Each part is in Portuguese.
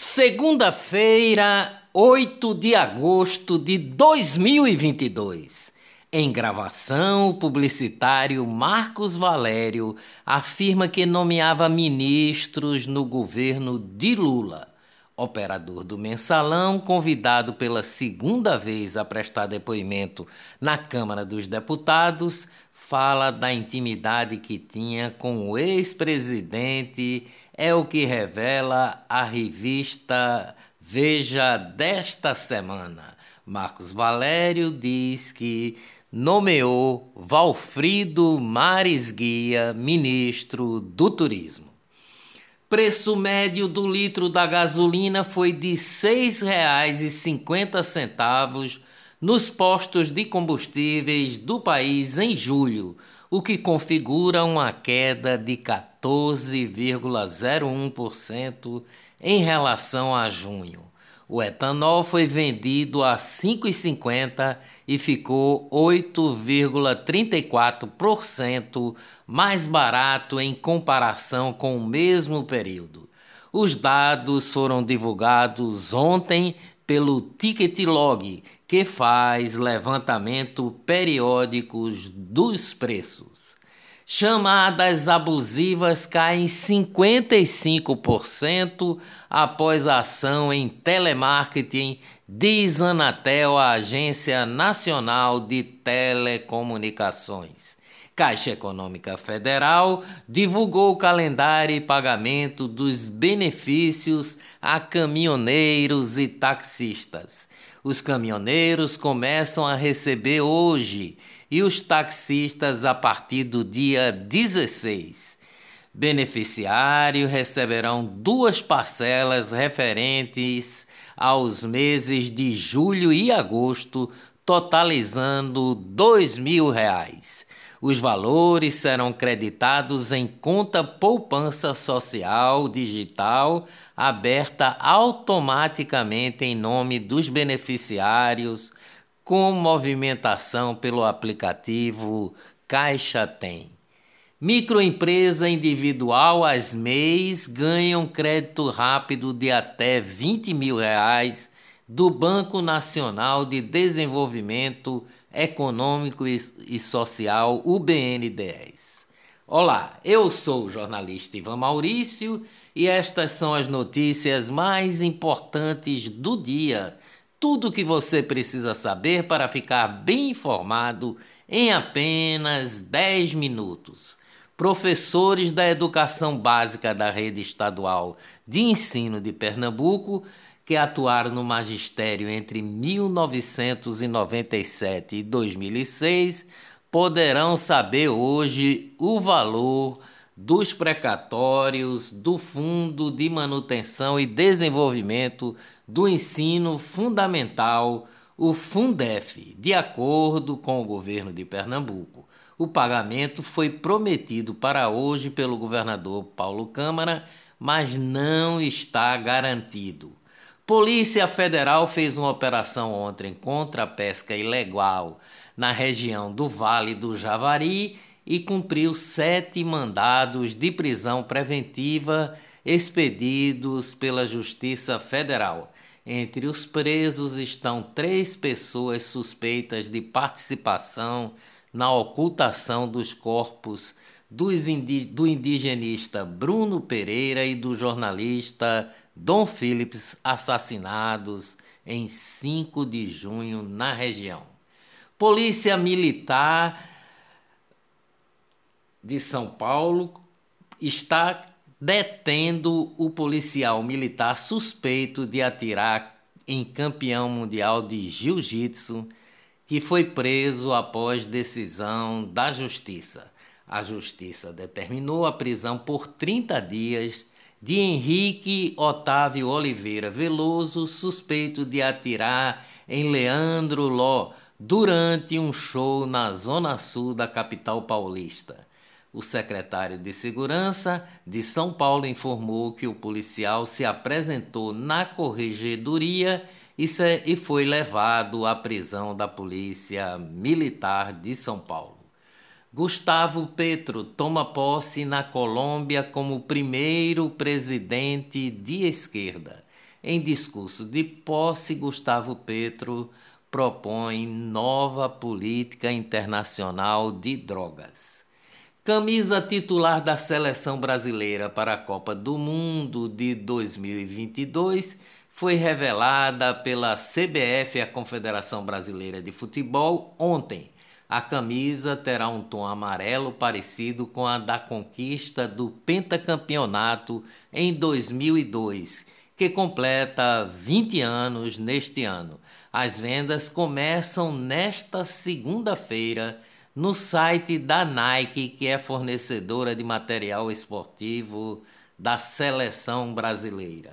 Segunda-feira, 8 de agosto de 2022. Em gravação, o publicitário Marcos Valério afirma que nomeava ministros no governo de Lula. Operador do mensalão, convidado pela segunda vez a prestar depoimento na Câmara dos Deputados, fala da intimidade que tinha com o ex-presidente é o que revela a revista Veja desta semana. Marcos Valério diz que nomeou Valfrido Mares Guia ministro do Turismo. Preço médio do litro da gasolina foi de R$ 6,50 nos postos de combustíveis do país em julho o que configura uma queda de 14,01% em relação a junho. O etanol foi vendido a R$ 5,50 e ficou 8,34% mais barato em comparação com o mesmo período. Os dados foram divulgados ontem pelo Ticket Log, que faz levantamento periódicos dos preços. Chamadas abusivas caem 55% após a ação em telemarketing, diz Anatel, a Agência Nacional de Telecomunicações. Caixa Econômica Federal divulgou o calendário e pagamento dos benefícios a caminhoneiros e taxistas. Os caminhoneiros começam a receber hoje e os taxistas a partir do dia 16. Beneficiários receberão duas parcelas referentes aos meses de julho e agosto, totalizando 2 mil reais. Os valores serão creditados em conta poupança social digital aberta automaticamente em nome dos beneficiários com movimentação pelo aplicativo Caixa Tem. Microempresa individual, as MEIs, ganham crédito rápido de até 20 mil reais do Banco Nacional de Desenvolvimento Econômico e Social, o BNDES. Olá, eu sou o jornalista Ivan Maurício e estas são as notícias mais importantes do dia. Tudo o que você precisa saber para ficar bem informado em apenas 10 minutos. Professores da educação básica da rede estadual de ensino de Pernambuco que atuaram no magistério entre 1997 e 2006 poderão saber hoje o valor dos precatórios do Fundo de Manutenção e Desenvolvimento do Ensino Fundamental, o Fundef, de acordo com o governo de Pernambuco. O pagamento foi prometido para hoje pelo governador Paulo Câmara, mas não está garantido. Polícia Federal fez uma operação ontem contra a pesca ilegal na região do Vale do Javari e cumpriu sete mandados de prisão preventiva expedidos pela Justiça Federal. Entre os presos estão três pessoas suspeitas de participação na ocultação dos corpos do indigenista Bruno Pereira e do jornalista Dom Phillips, assassinados em 5 de junho na região. Polícia Militar de São Paulo está detendo o policial militar suspeito de atirar em campeão mundial de jiu-jitsu que foi preso após decisão da justiça. A justiça determinou a prisão por 30 dias de Henrique Otávio Oliveira Veloso, suspeito de atirar em Leandro Ló durante um show na zona sul da capital paulista. O secretário de Segurança de São Paulo informou que o policial se apresentou na corregedoria e foi levado à prisão da Polícia Militar de São Paulo. Gustavo Petro toma posse na Colômbia como primeiro presidente de esquerda. Em discurso de posse, Gustavo Petro propõe nova política internacional de drogas. Camisa titular da seleção brasileira para a Copa do Mundo de 2022 foi revelada pela CBF, a Confederação Brasileira de Futebol, ontem. A camisa terá um tom amarelo parecido com a da conquista do pentacampeonato em 2002, que completa 20 anos neste ano. As vendas começam nesta segunda-feira no site da Nike, que é fornecedora de material esportivo da seleção brasileira.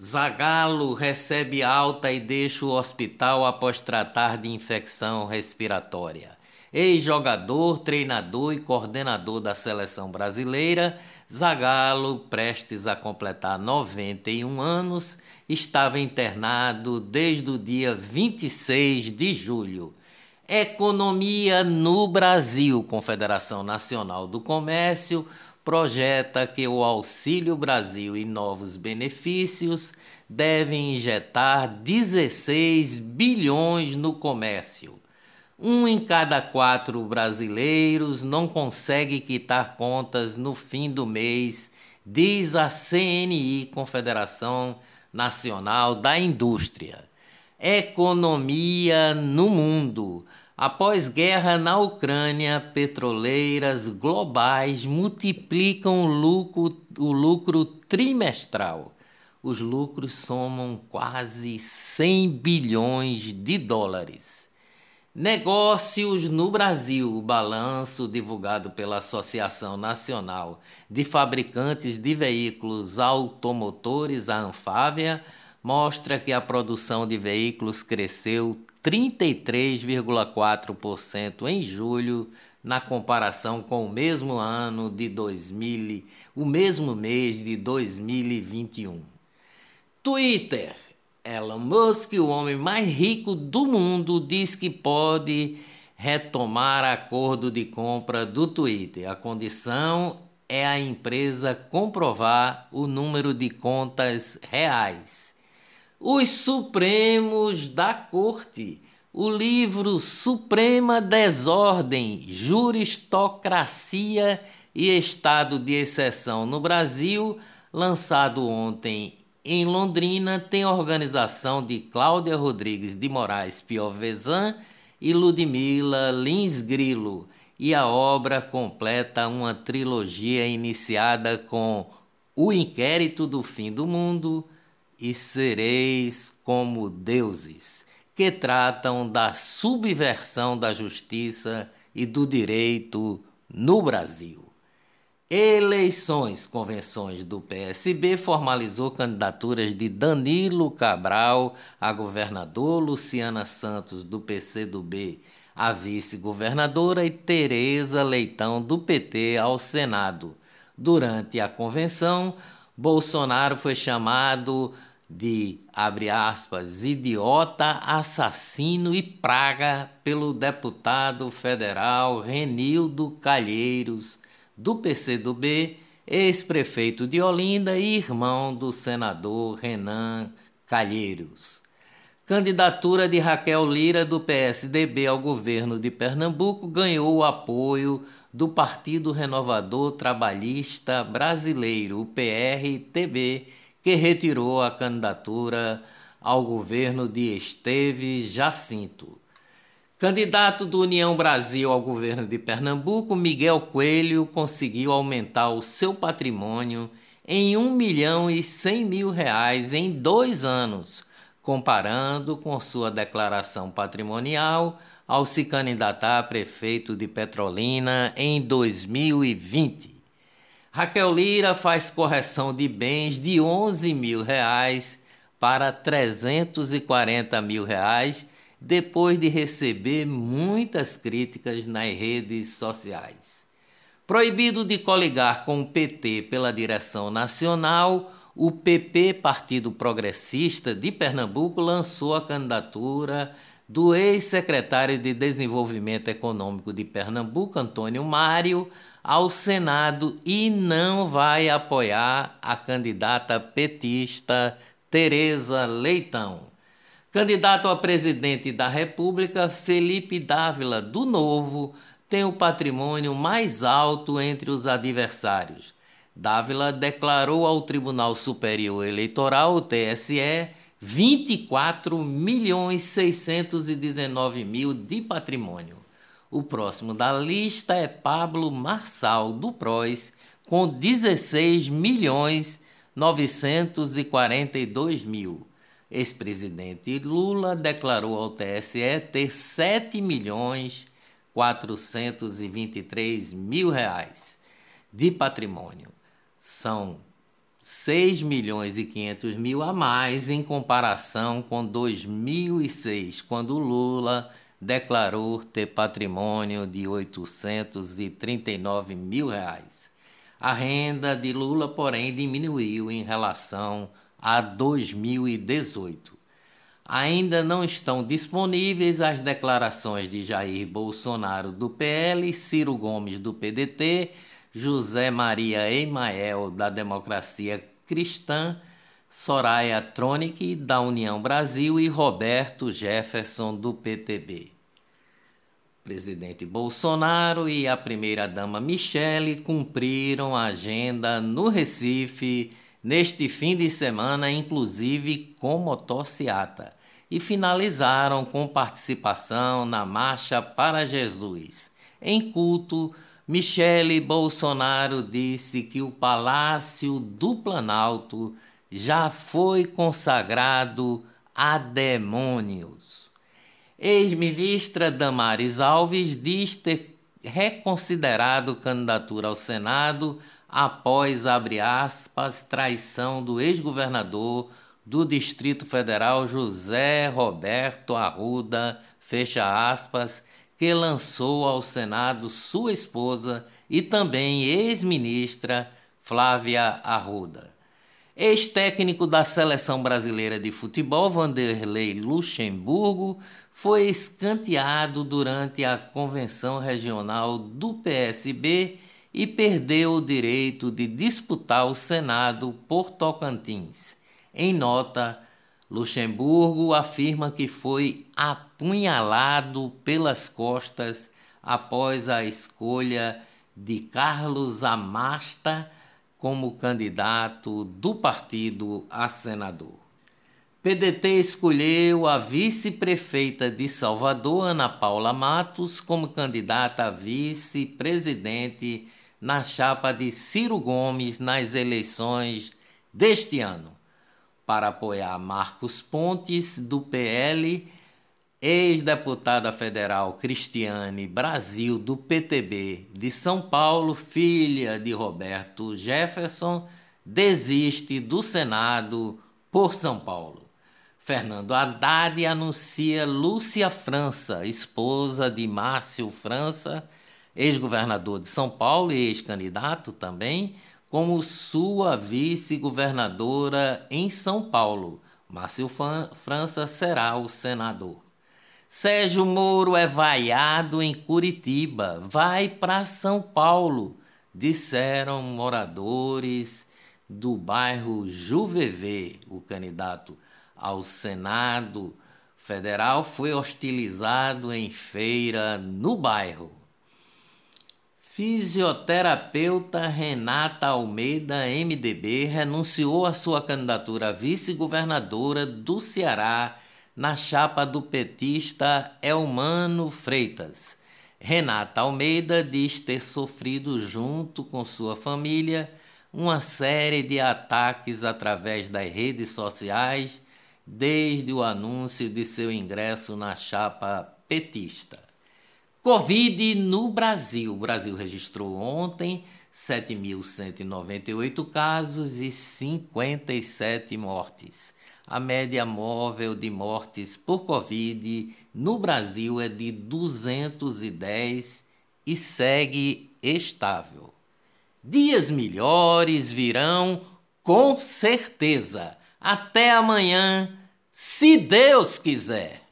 Zagalo recebe alta e deixa o hospital após tratar de infecção respiratória. Ex-jogador, treinador e coordenador da seleção brasileira, Zagalo, prestes a completar 91 anos, estava internado desde o dia 26 de julho. Economia no Brasil, Confederação Nacional do Comércio, projeta que o Auxílio Brasil e novos benefícios devem injetar 16 bilhões no comércio. Um em cada quatro brasileiros não consegue quitar contas no fim do mês, diz a CNI, Confederação Nacional da Indústria. Economia no mundo. Após guerra na Ucrânia, petroleiras globais multiplicam o lucro, o lucro trimestral. Os lucros somam quase 100 bilhões de dólares. Negócios no Brasil. O balanço divulgado pela Associação Nacional de Fabricantes de Veículos Automotores, a Anfávia, mostra que a produção de veículos cresceu 33,4% em julho na comparação com o mesmo ano de 2000, o mesmo mês de 2021. Twitter. Elon Musk, o homem mais rico do mundo, diz que pode retomar acordo de compra do Twitter. A condição é a empresa comprovar o número de contas reais os Supremos da Corte, o livro Suprema Desordem, Juristocracia e Estado de Exceção no Brasil, lançado ontem em Londrina, tem organização de Cláudia Rodrigues de Moraes Piovesan e Ludmila Lins Grilo, e a obra completa uma trilogia iniciada com O Inquérito do Fim do Mundo, e sereis como deuses, que tratam da subversão da justiça e do direito no Brasil. Eleições, convenções do PSB formalizou candidaturas de Danilo Cabral a governador, Luciana Santos do PCdoB a vice-governadora e Tereza Leitão do PT ao Senado. Durante a convenção, Bolsonaro foi chamado de, abre aspas, idiota, assassino e praga pelo deputado federal Renildo Calheiros, do PCdoB, ex-prefeito de Olinda e irmão do senador Renan Calheiros. Candidatura de Raquel Lira do PSDB ao governo de Pernambuco ganhou o apoio do Partido Renovador Trabalhista Brasileiro, o PRTB, que retirou a candidatura ao governo de Esteve Jacinto. Candidato do União Brasil ao governo de Pernambuco, Miguel Coelho conseguiu aumentar o seu patrimônio em 1 milhão e 100 mil reais em dois anos, comparando com sua declaração patrimonial ao se candidatar a prefeito de Petrolina em 2020. Raquel Lira faz correção de bens de 11 mil reais para 340 mil reais depois de receber muitas críticas nas redes sociais. Proibido de coligar com o PT pela direção nacional, o PP, Partido Progressista de Pernambuco, lançou a candidatura do ex-secretário de Desenvolvimento Econômico de Pernambuco, Antônio Mário, ao Senado e não vai apoiar a candidata petista Tereza Leitão. Candidato a presidente da República, Felipe Dávila, do Novo, tem o patrimônio mais alto entre os adversários. Dávila declarou ao Tribunal Superior Eleitoral, TSE, 24 milhões 619 mil de patrimônio. O próximo da lista é Pablo Marçal, do PROS, com 16 milhões 942 mil. Ex-presidente Lula declarou ao TSE ter 7 milhões 423 mil reais de patrimônio. São 6 milhões e 500 mil a mais em comparação com 2006, quando Lula declarou ter patrimônio de 839 mil reais. A renda de Lula, porém, diminuiu em relação a 2018. Ainda não estão disponíveis as declarações de Jair Bolsonaro do PL, Ciro Gomes do PDT, José Maria Emael da Democracia Cristã, Soraya Tronic da União Brasil e Roberto Jefferson do PTB. Presidente Bolsonaro e a primeira-dama Michele cumpriram a agenda no Recife neste fim de semana, inclusive com motociata, e finalizaram com participação na Marcha para Jesus. Em culto, Michele Bolsonaro disse que o Palácio do Planalto já foi consagrado a demônios. Ex-ministra Damares Alves diz ter reconsiderado candidatura ao Senado após, abre aspas, traição do ex-governador do Distrito Federal José Roberto Arruda, fecha aspas, que lançou ao Senado sua esposa e também ex-ministra Flávia Arruda. Ex-técnico da seleção brasileira de futebol, Vanderlei Luxemburgo, foi escanteado durante a convenção regional do PSB e perdeu o direito de disputar o Senado por Tocantins. Em nota, Luxemburgo afirma que foi apunhalado pelas costas após a escolha de Carlos Amasta como candidato do partido a senador. PDT escolheu a vice-prefeita de Salvador, Ana Paula Matos, como candidata a vice-presidente na chapa de Ciro Gomes nas eleições deste ano. Para apoiar Marcos Pontes, do PL, ex-deputada federal Cristiane Brasil, do PTB de São Paulo, filha de Roberto Jefferson, desiste do Senado por São Paulo. Fernando Haddad anuncia Lúcia França, esposa de Márcio França, ex-governador de São Paulo e ex-candidato também, como sua vice-governadora em São Paulo. Márcio França será o senador. Sérgio Moro é vaiado em Curitiba, vai para São Paulo, disseram moradores do bairro Juvevê. O candidato ao Senado Federal foi hostilizado em feira no bairro. Fisioterapeuta Renata Almeida, MDB, renunciou à sua candidatura a vice-governadora do Ceará na chapa do petista Elmano Freitas. Renata Almeida diz ter sofrido, junto com sua família, uma série de ataques através das redes sociais desde o anúncio de seu ingresso na chapa petista. Covid no Brasil. O Brasil registrou ontem 7.198 casos e 57 mortes. A média móvel de mortes por Covid no Brasil é de 210 e segue estável. Dias melhores virão com certeza. Até amanhã, se Deus quiser.